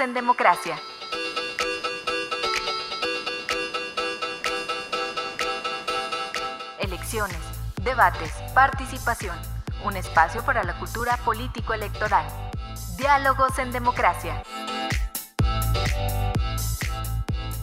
En Democracia. Elecciones, debates, participación. Un espacio para la cultura político-electoral. Diálogos en Democracia.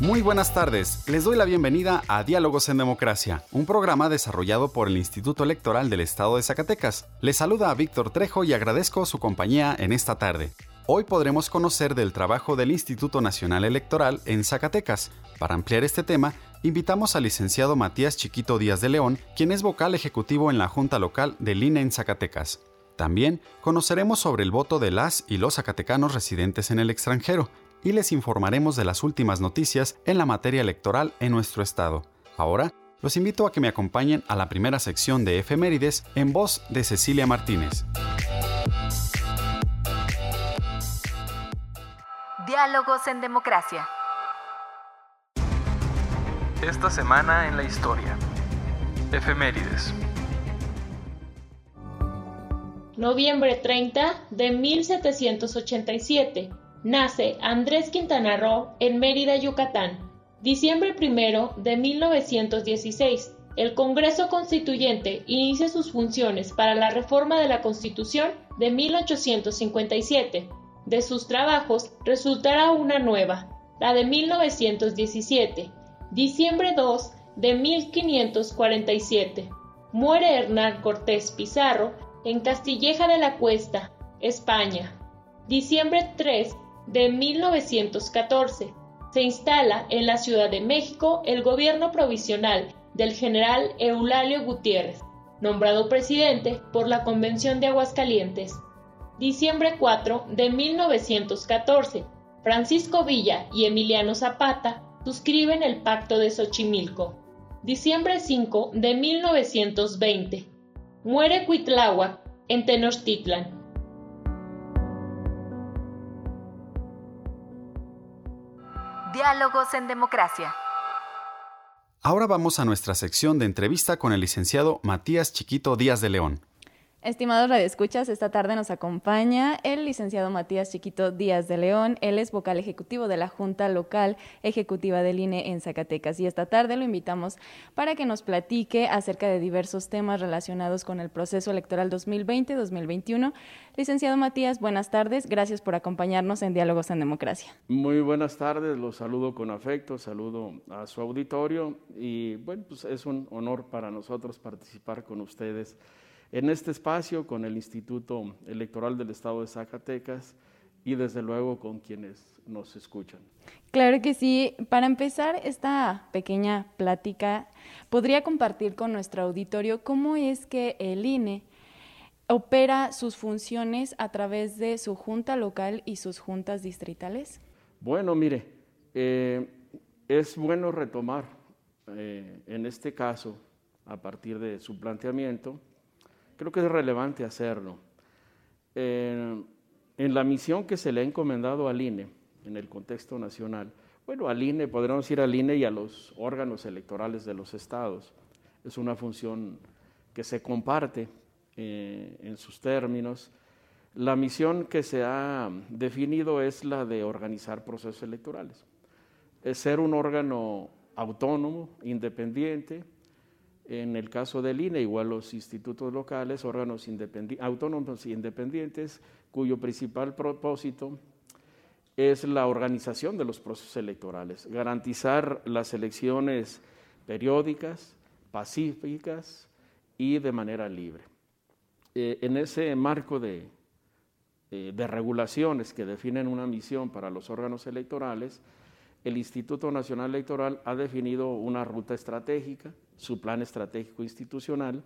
Muy buenas tardes, les doy la bienvenida a Diálogos en Democracia, un programa desarrollado por el Instituto Electoral del Estado de Zacatecas. Les saluda a Víctor Trejo y agradezco su compañía en esta tarde. Hoy podremos conocer del trabajo del Instituto Nacional Electoral en Zacatecas. Para ampliar este tema, invitamos al licenciado Matías Chiquito Díaz de León, quien es vocal ejecutivo en la Junta Local del INE en Zacatecas. También conoceremos sobre el voto de las y los zacatecanos residentes en el extranjero y les informaremos de las últimas noticias en la materia electoral en nuestro estado. Ahora, los invito a que me acompañen a la primera sección de efemérides en voz de Cecilia Martínez. Diálogos en Democracia. Esta semana en la historia. Efemérides. Noviembre 30 de 1787. Nace Andrés Quintana Roo en Mérida, Yucatán. Diciembre 1 de 1916. El Congreso Constituyente inicia sus funciones para la reforma de la Constitución de 1857 de sus trabajos resultará una nueva, la de 1917, diciembre 2 de 1547. Muere Hernán Cortés Pizarro en Castilleja de la Cuesta, España. Diciembre 3 de 1914. Se instala en la Ciudad de México el gobierno provisional del general Eulalio Gutiérrez, nombrado presidente por la Convención de Aguascalientes. Diciembre 4 de 1914. Francisco Villa y Emiliano Zapata suscriben el Pacto de Xochimilco. Diciembre 5 de 1920. Muere Cuitláhuac en Tenochtitlan. Diálogos en Democracia. Ahora vamos a nuestra sección de entrevista con el licenciado Matías Chiquito Díaz de León. Estimados radioescuchas, esta tarde nos acompaña el licenciado Matías Chiquito Díaz de León. Él es vocal ejecutivo de la Junta Local Ejecutiva del INE en Zacatecas. Y esta tarde lo invitamos para que nos platique acerca de diversos temas relacionados con el proceso electoral 2020-2021. Licenciado Matías, buenas tardes. Gracias por acompañarnos en Diálogos en Democracia. Muy buenas tardes, los saludo con afecto, saludo a su auditorio y bueno, pues es un honor para nosotros participar con ustedes en este espacio con el Instituto Electoral del Estado de Zacatecas y desde luego con quienes nos escuchan. Claro que sí. Para empezar esta pequeña plática, ¿podría compartir con nuestro auditorio cómo es que el INE opera sus funciones a través de su junta local y sus juntas distritales? Bueno, mire, eh, es bueno retomar eh, en este caso, a partir de su planteamiento, creo que es relevante hacerlo. en la misión que se le ha encomendado al INE en el contexto nacional, bueno, al INE, podríamos ir al INE y a los órganos electorales de los estados. Es una función que se comparte eh, en sus términos. La misión que se ha definido es la de organizar procesos electorales. Es ser un órgano autónomo, independiente, en el caso del INE, igual los institutos locales, órganos autónomos e independientes, cuyo principal propósito es la organización de los procesos electorales, garantizar las elecciones periódicas, pacíficas y de manera libre. Eh, en ese marco de, eh, de regulaciones que definen una misión para los órganos electorales, el Instituto Nacional Electoral ha definido una ruta estratégica, su plan estratégico institucional,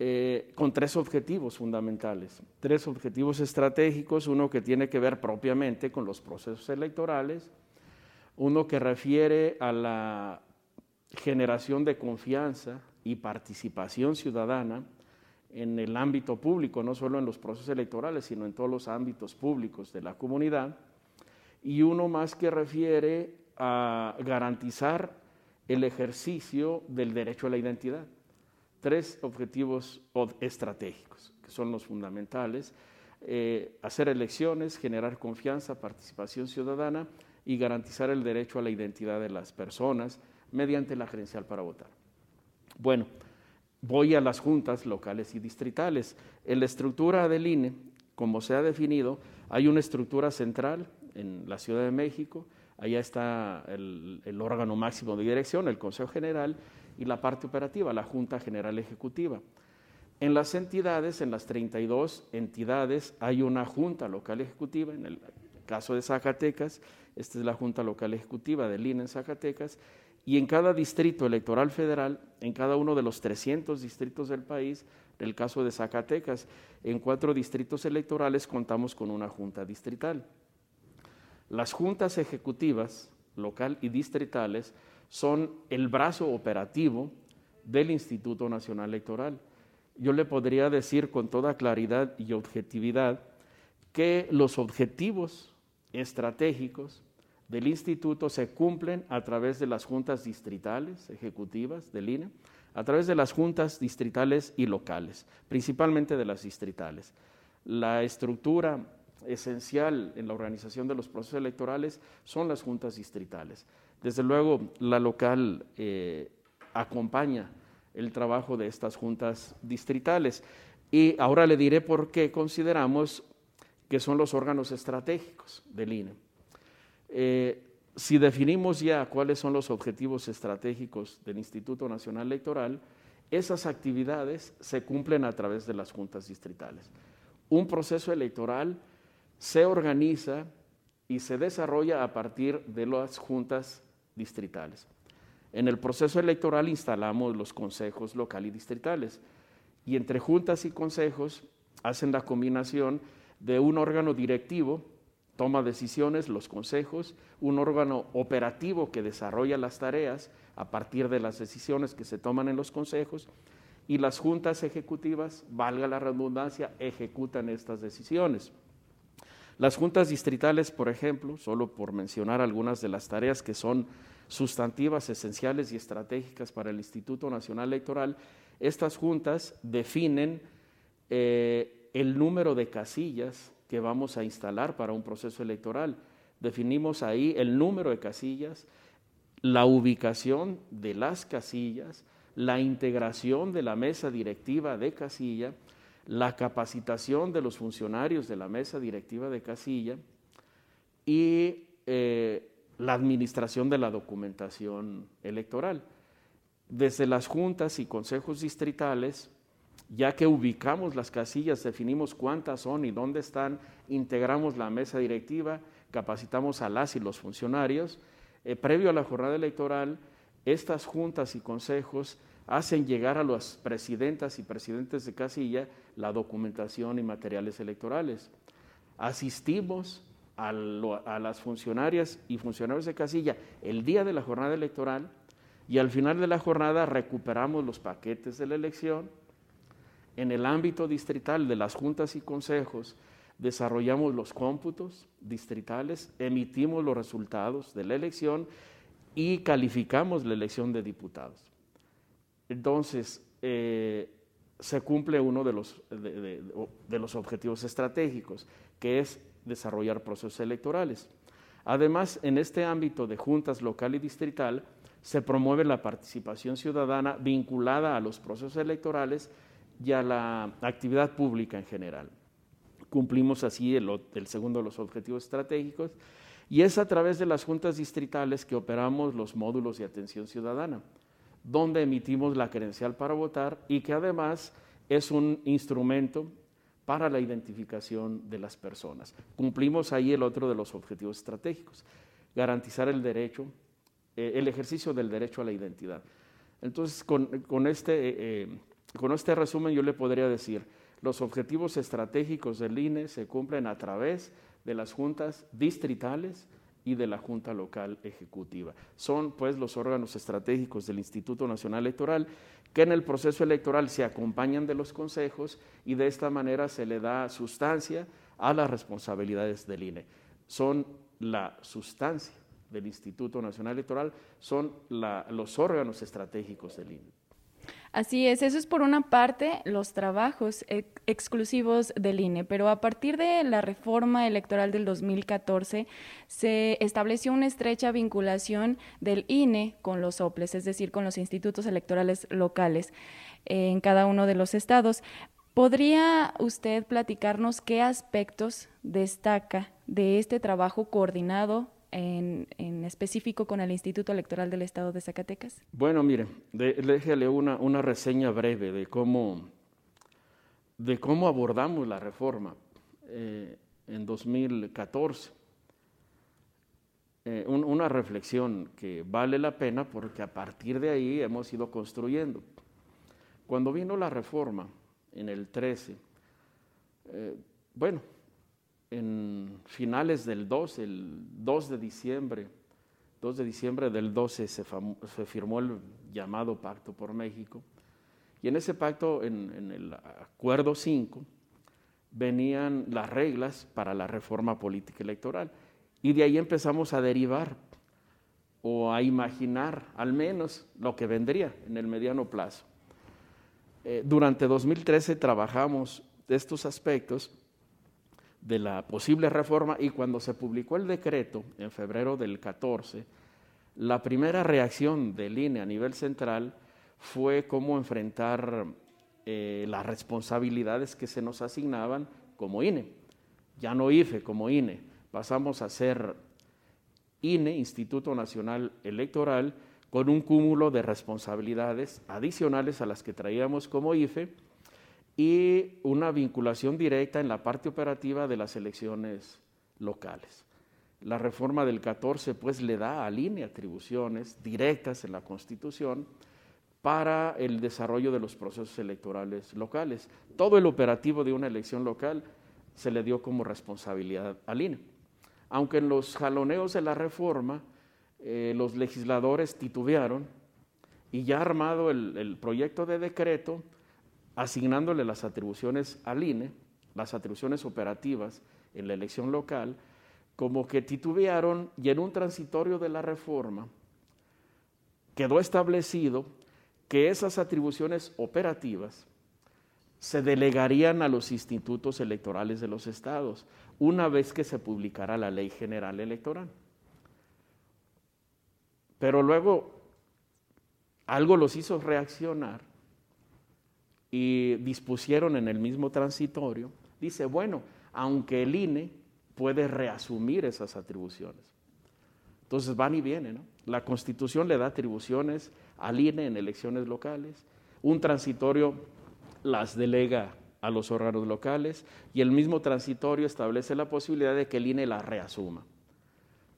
eh, con tres objetivos fundamentales, tres objetivos estratégicos, uno que tiene que ver propiamente con los procesos electorales, uno que refiere a la generación de confianza y participación ciudadana en el ámbito público, no solo en los procesos electorales, sino en todos los ámbitos públicos de la comunidad, y uno más que refiere a garantizar el ejercicio del derecho a la identidad tres objetivos estratégicos, que son los fundamentales, eh, hacer elecciones, generar confianza, participación ciudadana y garantizar el derecho a la identidad de las personas mediante la credencial para votar. Bueno, voy a las juntas locales y distritales. En la estructura del INE, como se ha definido, hay una estructura central en la Ciudad de México, allá está el, órgano máximo de dirección, el Consejo General, y la parte operativa, la Junta General Ejecutiva. En las entidades, en las 32 entidades, hay una Junta Local Ejecutiva, en el caso de Zacatecas, esta es la Junta Local Ejecutiva del INE en Zacatecas, y en cada distrito electoral federal, en cada uno de los 300 distritos del país, en el caso de Zacatecas, en cuatro distritos electorales contamos con una junta distrital. Las juntas ejecutivas, local y distritales, son el brazo operativo del Instituto Nacional Electoral. Yo le podría decir con toda claridad y objetividad que los objetivos estratégicos del instituto se cumplen a través de las juntas distritales ejecutivas del INE, a través de las juntas distritales y locales, principalmente de las distritales. La estructura esencial en la organización de los procesos electorales son las juntas distritales. Desde luego, la local eh, acompaña el trabajo de estas juntas distritales. Y ahora le diré por qué consideramos que son los órganos estratégicos del INE. Eh, si definimos ya cuáles son los objetivos estratégicos del Instituto Nacional Electoral, esas actividades se cumplen a través de las juntas distritales. Un proceso electoral se organiza y se desarrolla a partir de las juntas distritales. En el proceso electoral instalamos los consejos local y distritales y entre juntas y consejos hacen la combinación de un órgano directivo, toma decisiones, los consejos, un órgano operativo que desarrolla las tareas a partir de las decisiones que se toman en los consejos y las juntas ejecutivas, valga la redundancia, ejecutan estas decisiones. Las juntas distritales, por ejemplo, solo por mencionar algunas de las tareas que son sustantivas, esenciales y estratégicas para el Instituto Nacional Electoral, estas juntas definen eh, el número de casillas que vamos a instalar para un proceso electoral. Definimos ahí el número de casillas, la ubicación de las casillas, la integración de la mesa directiva de casilla, la capacitación de los funcionarios de la mesa directiva de casilla y eh, la administración de la documentación electoral. Desde las juntas y consejos distritales, ya que ubicamos las casillas, definimos cuántas son y dónde están, integramos la mesa directiva, capacitamos a las y los funcionarios. Eh, previo a la jornada electoral, estas juntas y consejos hacen llegar a las presidentas y presidentes de casilla la documentación y materiales electorales. Asistimos a, las funcionarias y funcionarios de casilla el día de la jornada electoral y al final de la jornada recuperamos los paquetes de la elección. En el ámbito distrital de las juntas y consejos desarrollamos los cómputos distritales, emitimos los resultados de la elección y calificamos la elección de diputados. Entonces, eh, se cumple uno de los, de, los objetivos estratégicos, que es desarrollar procesos electorales. Además, en este ámbito de juntas local y distrital, se promueve la participación ciudadana vinculada a los procesos electorales y a la actividad pública en general. Cumplimos así el, el, segundo de los objetivos estratégicos y es a través de las juntas distritales que operamos los módulos de atención ciudadana donde emitimos la credencial para votar y que además es un instrumento para la identificación de las personas. Cumplimos ahí el otro de los objetivos estratégicos, garantizar el derecho, eh, el ejercicio del derecho a la identidad. Entonces, con, este eh, con este resumen yo le podría decir, los objetivos estratégicos del INE se cumplen a través de las juntas distritales y de la Junta Local Ejecutiva. Son pues los órganos estratégicos del Instituto Nacional Electoral que en el proceso electoral se acompañan de los consejos y de esta manera se le da sustancia a las responsabilidades del INE. Son la sustancia del Instituto Nacional Electoral, son los órganos estratégicos del INE. Así es, eso es por una parte los trabajos exclusivos del INE, pero a partir de la reforma electoral del 2014 se estableció una estrecha vinculación del INE con los OPLES, es decir, con los institutos electorales locales eh, en cada uno de los estados. ¿Podría usted platicarnos qué aspectos destaca de este trabajo coordinado en, específico con el Instituto Electoral del Estado de Zacatecas? Bueno, mire, déjale una, una reseña breve de cómo, de cómo abordamos la reforma eh, en 2014. Eh, una reflexión que vale la pena porque a partir de ahí hemos ido construyendo. Cuando vino la reforma en el 13, eh, bueno, en finales del 2, el 2 de diciembre, 2 de diciembre del 12 se, firmó el llamado Pacto por México. Y en ese pacto, en, el acuerdo 5, venían las reglas para la reforma política electoral. Y de ahí empezamos a derivar o a imaginar al menos lo que vendría en el mediano plazo. Eh, durante 2013 trabajamos estos aspectos de la posible reforma y cuando se publicó el decreto en febrero del 14, la primera reacción del INE a nivel central fue cómo enfrentar eh, las responsabilidades que se nos asignaban como INE. Ya no IFE, como INE. Pasamos a ser INE, Instituto Nacional Electoral, con un cúmulo de responsabilidades adicionales a las que traíamos como IFE y una vinculación directa en la parte operativa de las elecciones locales. La reforma del 14 pues le da a INE atribuciones directas en la Constitución para el desarrollo de los procesos electorales locales. Todo el operativo de una elección local se le dio como responsabilidad al INE. Aunque en los jaloneos de la reforma eh, los legisladores titubearon y ya armado el proyecto de decreto, asignándole las atribuciones al INE, las atribuciones operativas en la elección local, como que titubearon y en un transitorio de la reforma quedó establecido que esas atribuciones operativas se delegarían a los institutos electorales de los estados una vez que se publicara la ley general electoral. Pero luego algo los hizo reaccionar y dispusieron en el mismo transitorio, dice, bueno, aunque el INE puede reasumir esas atribuciones. Entonces van y vienen, ¿no? La Constitución le da atribuciones al INE en elecciones locales, un transitorio las delega a los órganos locales y el mismo transitorio establece la posibilidad de que el INE las reasuma.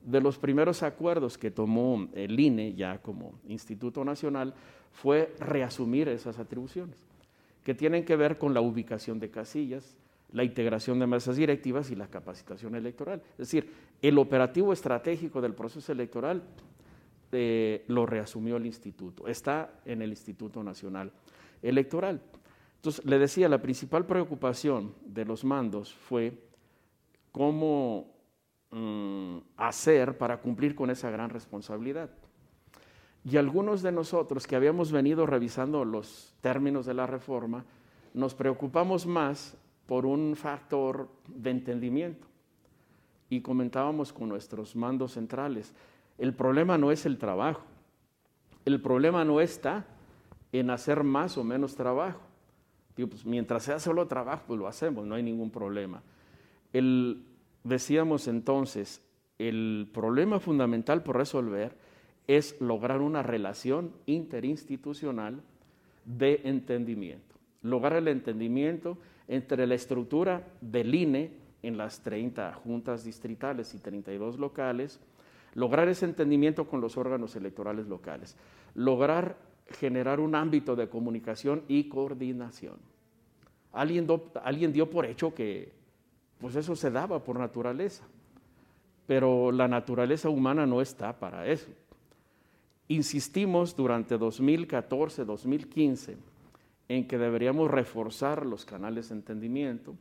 De los primeros acuerdos que tomó el INE ya como Instituto Nacional fue reasumir esas atribuciones que tienen que ver con la ubicación de casillas, la integración de mesas directivas y la capacitación electoral. Es decir, el operativo estratégico del proceso electoral eh, lo reasumió el instituto, está en el Instituto Nacional Electoral. Entonces, le decía, la principal preocupación de los mandos fue cómo mm, hacer para cumplir con esa gran responsabilidad. Y algunos de nosotros que habíamos venido revisando los términos de la reforma, nos preocupamos más por un factor de entendimiento. Y comentábamos con nuestros mandos centrales, el problema no es el trabajo, el problema no está en hacer más o menos trabajo. Pues, mientras sea solo trabajo, pues lo hacemos, no hay ningún problema. El, decíamos entonces, el problema fundamental por resolver es lograr una relación interinstitucional de entendimiento. Lograr el entendimiento entre la estructura del INE en las 30 juntas distritales y 32 locales, lograr ese entendimiento con los órganos electorales locales, lograr generar un ámbito de comunicación y coordinación. Alguien, alguien dio por hecho que pues eso se daba por naturaleza, pero la naturaleza humana no está para eso. Insistimos durante 2014, 2015 en que deberíamos reforzar los canales de entendimiento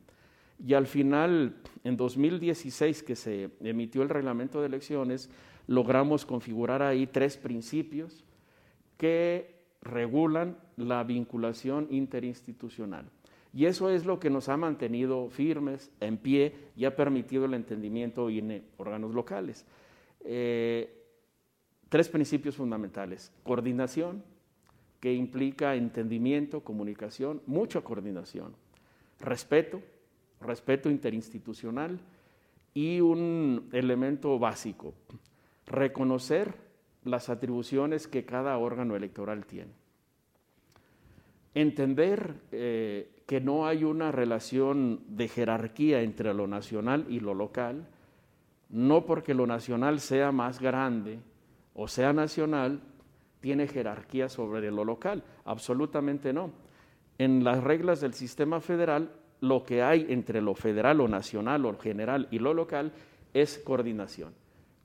y al final, en 2016 que se emitió el reglamento de elecciones, logramos configurar ahí tres principios que regulan la vinculación interinstitucional. Y eso es lo que nos ha mantenido firmes, en pie y ha permitido el entendimiento en órganos locales. Eh, tres principios fundamentales. Coordinación, que implica entendimiento, comunicación, mucha coordinación. Respeto, respeto interinstitucional y un elemento básico, reconocer las atribuciones que cada órgano electoral tiene. Entender eh, que no hay una relación de jerarquía entre lo nacional y lo local, no porque lo nacional sea más grande o sea nacional, tiene jerarquía sobre lo local, absolutamente no. En las reglas del sistema federal, lo que hay entre lo federal o nacional o general y lo local es coordinación.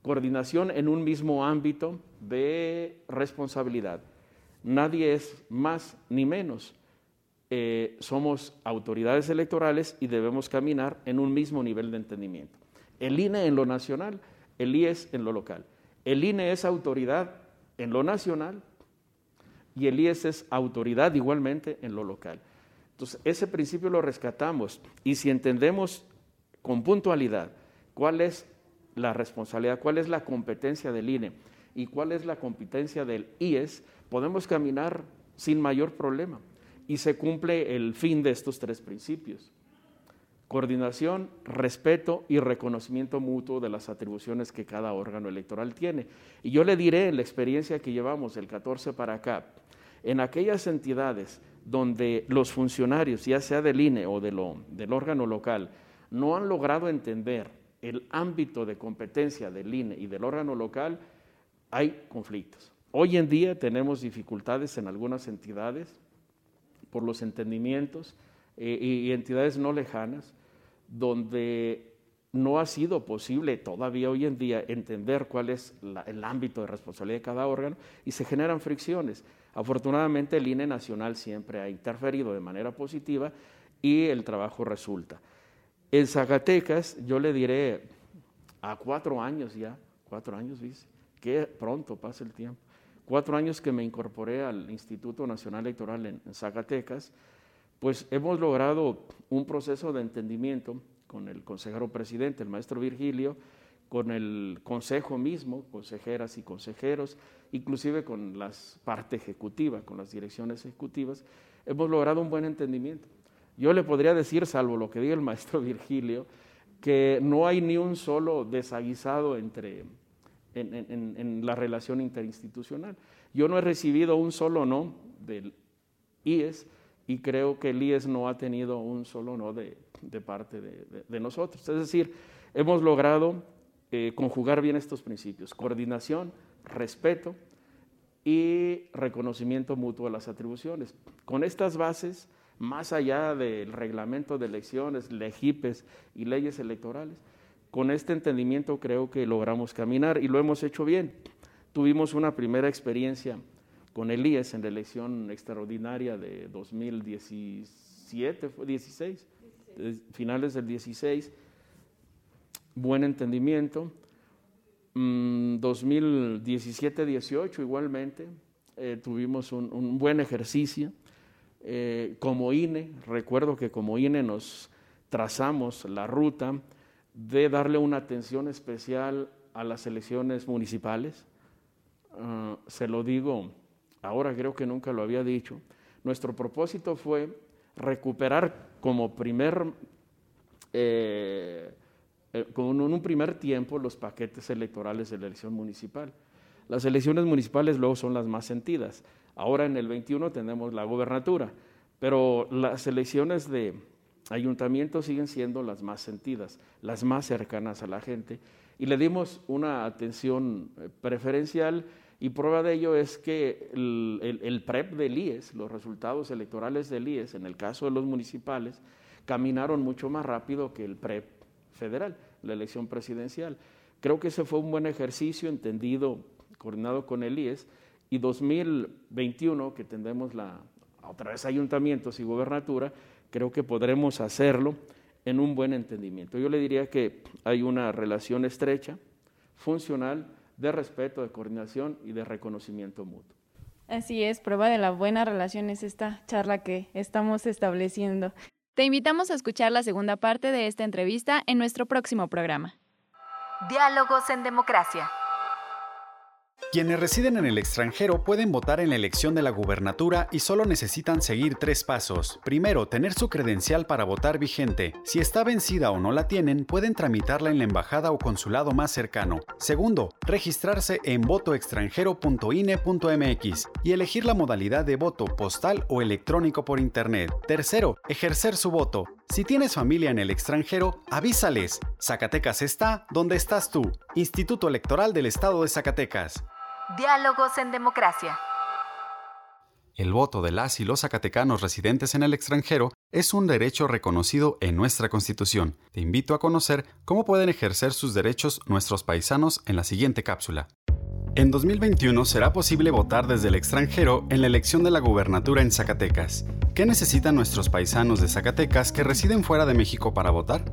Coordinación en un mismo ámbito de responsabilidad. Nadie es más ni menos. Eh, somos autoridades electorales y debemos caminar en un mismo nivel de entendimiento. El INE en lo nacional, el IES en lo local. El INE es autoridad en lo nacional y el IES es autoridad igualmente en lo local. Entonces, ese principio lo rescatamos y si entendemos con puntualidad cuál es la responsabilidad, cuál es la competencia del INE y cuál es la competencia del IES, podemos caminar sin mayor problema y se cumple el fin de estos tres principios. Coordinación, respeto y reconocimiento mutuo de las atribuciones que cada órgano electoral tiene. Y yo le diré en la experiencia que llevamos el 14 para acá, en aquellas entidades donde los funcionarios, ya sea del INE o del órgano local, no han logrado entender el ámbito de competencia del INE y del órgano local, hay conflictos. Hoy en día tenemos dificultades en algunas entidades por los entendimientos eh, y entidades no lejanas, donde no ha sido posible todavía hoy en día entender cuál es el ámbito de responsabilidad de cada órgano y se generan fricciones. Afortunadamente el INE nacional siempre ha interferido de manera positiva y el trabajo resulta. En Zacatecas yo le diré a cuatro años ya, cuatro años, dice, que pronto pasa el tiempo cuatro años que me incorporé al Instituto Nacional Electoral en, Zacatecas, pues hemos logrado un proceso de entendimiento con el consejero presidente, el maestro Virgilio, con el consejo mismo, consejeras y consejeros, inclusive con la parte ejecutiva, con las direcciones ejecutivas, hemos logrado un buen entendimiento. Yo le podría decir, salvo lo que diga el maestro Virgilio, que no hay ni un solo desaguisado entre en, la relación interinstitucional. Yo no he recibido un solo no del IES y creo que el IES no ha tenido un solo no de, parte de, nosotros. Es decir, hemos logrado eh, conjugar bien estos principios, coordinación, respeto y reconocimiento mutuo de las atribuciones. Con estas bases, más allá del reglamento de elecciones, legipes y leyes electorales, con este entendimiento creo que logramos caminar y lo hemos hecho bien. Tuvimos una primera experiencia con el IES en la elección extraordinaria de 2017, 16, finales del 16. Buen entendimiento. 2017-18 mm, igualmente eh, tuvimos un, buen ejercicio. Eh, como INE, recuerdo que como INE nos trazamos la ruta de darle una atención especial a las elecciones municipales. Ah, se lo digo, ahora creo que nunca lo había dicho. Nuestro propósito fue recuperar como primer, eh, eh, un primer tiempo los paquetes electorales de la elección municipal. Las elecciones municipales luego son las más sentidas. Ahora en el 21 tenemos la gobernatura, pero las elecciones de, ayuntamientos siguen siendo las más sentidas, las más cercanas a la gente. Y le dimos una atención eh, preferencial Y prueba de ello es que el, PREP del IES, los resultados electorales del IES, en el caso de los municipales, caminaron mucho más rápido que el PREP federal, la elección presidencial. Creo que ese fue un buen ejercicio, entendido, coordinado con el IES, y 2021, que tendremos la, otra vez ayuntamientos y gobernatura, creo que podremos hacerlo en un buen entendimiento. Yo le diría que hay una relación estrecha, funcional, de respeto, de coordinación y de reconocimiento mutuo. Así es, prueba de la buena relación es esta charla que estamos estableciendo. Te invitamos a escuchar la segunda parte de esta entrevista en nuestro próximo programa. Diálogos en Democracia. Quienes residen en el extranjero pueden votar en la elección de la gubernatura y solo necesitan seguir tres pasos. Primero, tener su credencial para votar vigente. Si está vencida o no la tienen, pueden tramitarla en la embajada o consulado más cercano. Segundo, registrarse en votoextranjero.ine.mx y elegir la modalidad de voto postal o electrónico por internet. Tercero, ejercer su voto. Si tienes familia en el extranjero, avísales. Zacatecas está donde estás tú. Instituto Electoral del Estado de Zacatecas. Diálogos en Democracia. El voto de las y los zacatecanos residentes en el extranjero es un derecho reconocido en nuestra Constitución. Te invito a conocer cómo pueden ejercer sus derechos nuestros paisanos en la siguiente cápsula. En 2021 será posible votar desde el extranjero en la elección de la gubernatura en Zacatecas. ¿Qué necesitan nuestros paisanos de Zacatecas que residen fuera de México para votar?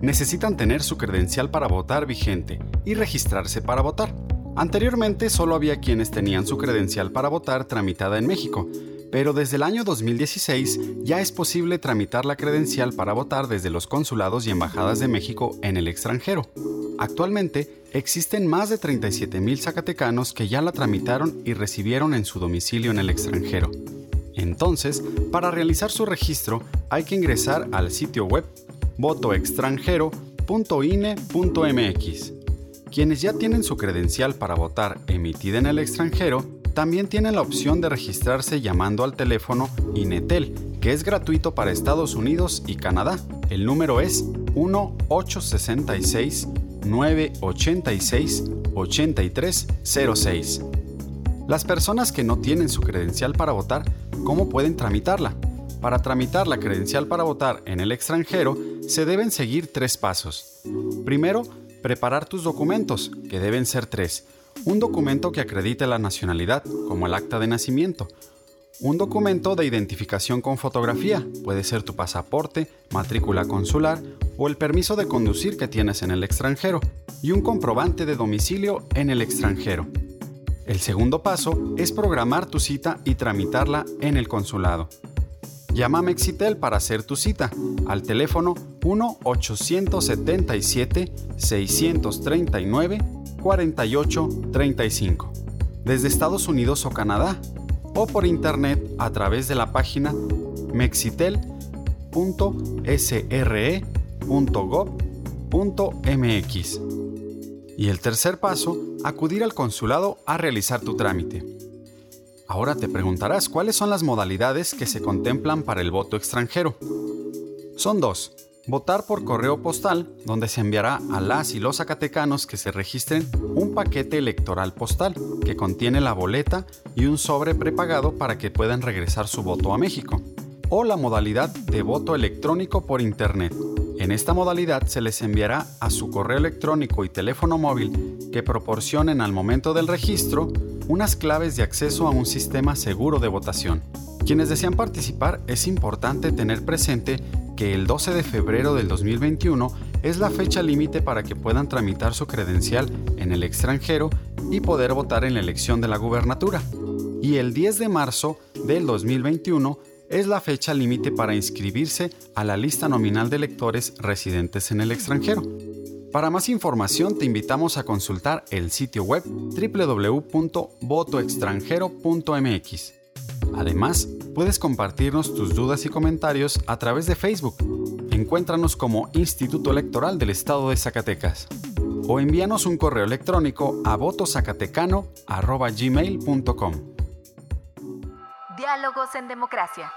Necesitan tener su credencial para votar vigente y registrarse para votar. Anteriormente solo había quienes tenían su credencial para votar tramitada en México, pero desde el año 2016 ya es posible tramitar la credencial para votar desde los consulados y embajadas de México en el extranjero. Actualmente existen más de 37.000 zacatecanos que ya la tramitaron y recibieron en su domicilio en el extranjero. Entonces, para realizar su registro hay que ingresar al sitio web votoextranjero.ine.mx quienes ya tienen su credencial para votar emitida en el extranjero, también tienen la opción de registrarse llamando al teléfono INETEL, que es gratuito para Estados Unidos y Canadá. El número es 1-866-986-8306. Las personas que no tienen su credencial para votar, ¿cómo pueden tramitarla? Para tramitar la credencial para votar en el extranjero, se deben seguir tres pasos. Primero, Preparar tus documentos, que deben ser tres. Un documento que acredite la nacionalidad, como el acta de nacimiento. Un documento de identificación con fotografía, puede ser tu pasaporte, matrícula consular o el permiso de conducir que tienes en el extranjero. Y un comprobante de domicilio en el extranjero. El segundo paso es programar tu cita y tramitarla en el consulado. Llama a Mexitel para hacer tu cita al teléfono 1-877-639-4835 desde Estados Unidos o Canadá o por internet a través de la página mexitel.sre.gov.mx. Y el tercer paso, acudir al consulado a realizar tu trámite. Ahora te preguntarás cuáles son las modalidades que se contemplan para el voto extranjero. Son dos. Votar por correo postal, donde se enviará a las y los zacatecanos que se registren un paquete electoral postal que contiene la boleta y un sobre prepagado para que puedan regresar su voto a México. O la modalidad de voto electrónico por Internet. En esta modalidad se les enviará a su correo electrónico y teléfono móvil que proporcionen al momento del registro unas claves de acceso a un sistema seguro de votación. Quienes desean participar es importante tener presente que el 12 de febrero del 2021 es la fecha límite para que puedan tramitar su credencial en el extranjero y poder votar en la elección de la gubernatura. Y el 10 de marzo del 2021 es la fecha límite para inscribirse a la lista nominal de electores residentes en el extranjero. Para más información te invitamos a consultar el sitio web www.votoextranjero.mx. Además, puedes compartirnos tus dudas y comentarios a través de Facebook. Encuéntranos como Instituto Electoral del Estado de Zacatecas. O envíanos un correo electrónico a votozacatecano.gmail.com. Diálogos en Democracia.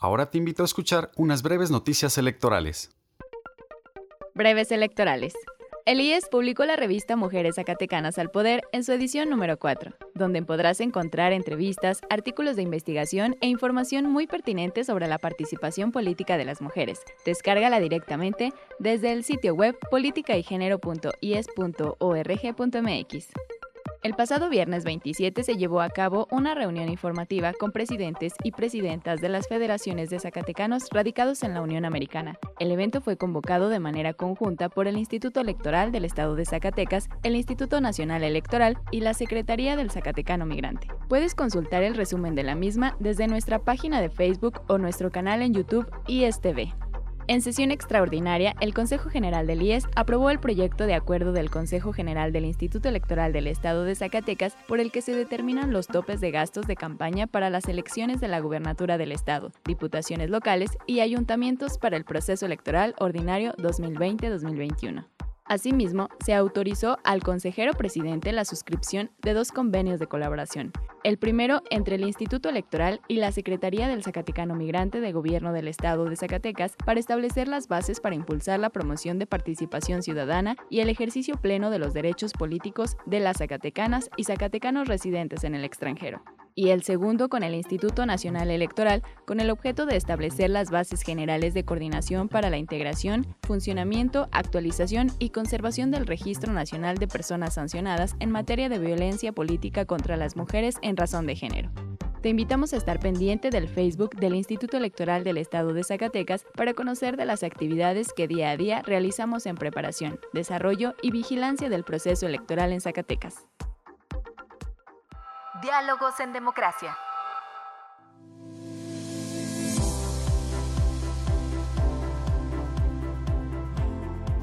Ahora te invito a escuchar unas breves noticias electorales. Breves electorales. El IES publicó la revista Mujeres Zacatecanas al Poder en su edición número 4, donde podrás encontrar entrevistas, artículos de investigación e información muy pertinente sobre la participación política de las mujeres. Descárgala directamente desde el sitio web politicaygenero.ies.org.mx. El pasado viernes 27 se llevó a cabo una reunión informativa con presidentes y presidentas de las federaciones de zacatecanos radicados en la Unión Americana. El evento fue convocado de manera conjunta por el Instituto Electoral del Estado de Zacatecas, el Instituto Nacional Electoral y la Secretaría del Zacatecano Migrante. Puedes consultar el resumen de la misma desde nuestra página de Facebook o nuestro canal en YouTube ISTV. En sesión extraordinaria, el Consejo General del IES aprobó el proyecto de acuerdo del Consejo General del Instituto Electoral del Estado de Zacatecas por el que se determinan los topes de gastos de campaña para las elecciones de la gubernatura del Estado, diputaciones locales y ayuntamientos para el proceso electoral ordinario 2020-2021. Asimismo, se autorizó al consejero presidente la suscripción de dos convenios de colaboración. El primero entre el Instituto Electoral y la Secretaría del Zacatecano Migrante de Gobierno del Estado de Zacatecas para establecer las bases para impulsar la promoción de participación ciudadana y el ejercicio pleno de los derechos políticos de las zacatecanas y zacatecanos residentes en el extranjero y el segundo con el Instituto Nacional Electoral con el objeto de establecer las bases generales de coordinación para la integración, funcionamiento, actualización y conservación del Registro Nacional de Personas Sancionadas en materia de violencia política contra las mujeres en razón de género. Te invitamos a estar pendiente del Facebook del Instituto Electoral del Estado de Zacatecas para conocer de las actividades que día a día realizamos en preparación, desarrollo y vigilancia del proceso electoral en Zacatecas. Diálogos en Democracia.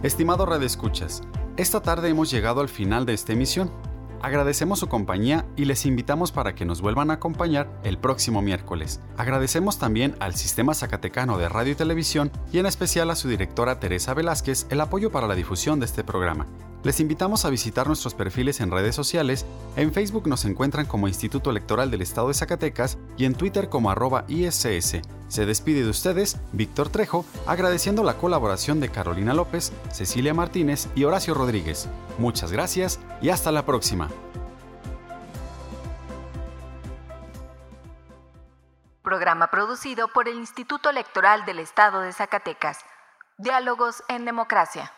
Estimado Red Escuchas, esta tarde hemos llegado al final de esta emisión. Agradecemos su compañía y les invitamos para que nos vuelvan a acompañar el próximo miércoles. Agradecemos también al Sistema Zacatecano de Radio y Televisión y en especial a su directora Teresa Velázquez el apoyo para la difusión de este programa. Les invitamos a visitar nuestros perfiles en redes sociales. En Facebook nos encuentran como Instituto Electoral del Estado de Zacatecas y en Twitter como arroba ISS. Se despide de ustedes Víctor Trejo, agradeciendo la colaboración de Carolina López, Cecilia Martínez y Horacio Rodríguez. Muchas gracias y hasta la próxima. Programa producido por el Instituto Electoral del Estado de Zacatecas. Diálogos en Democracia.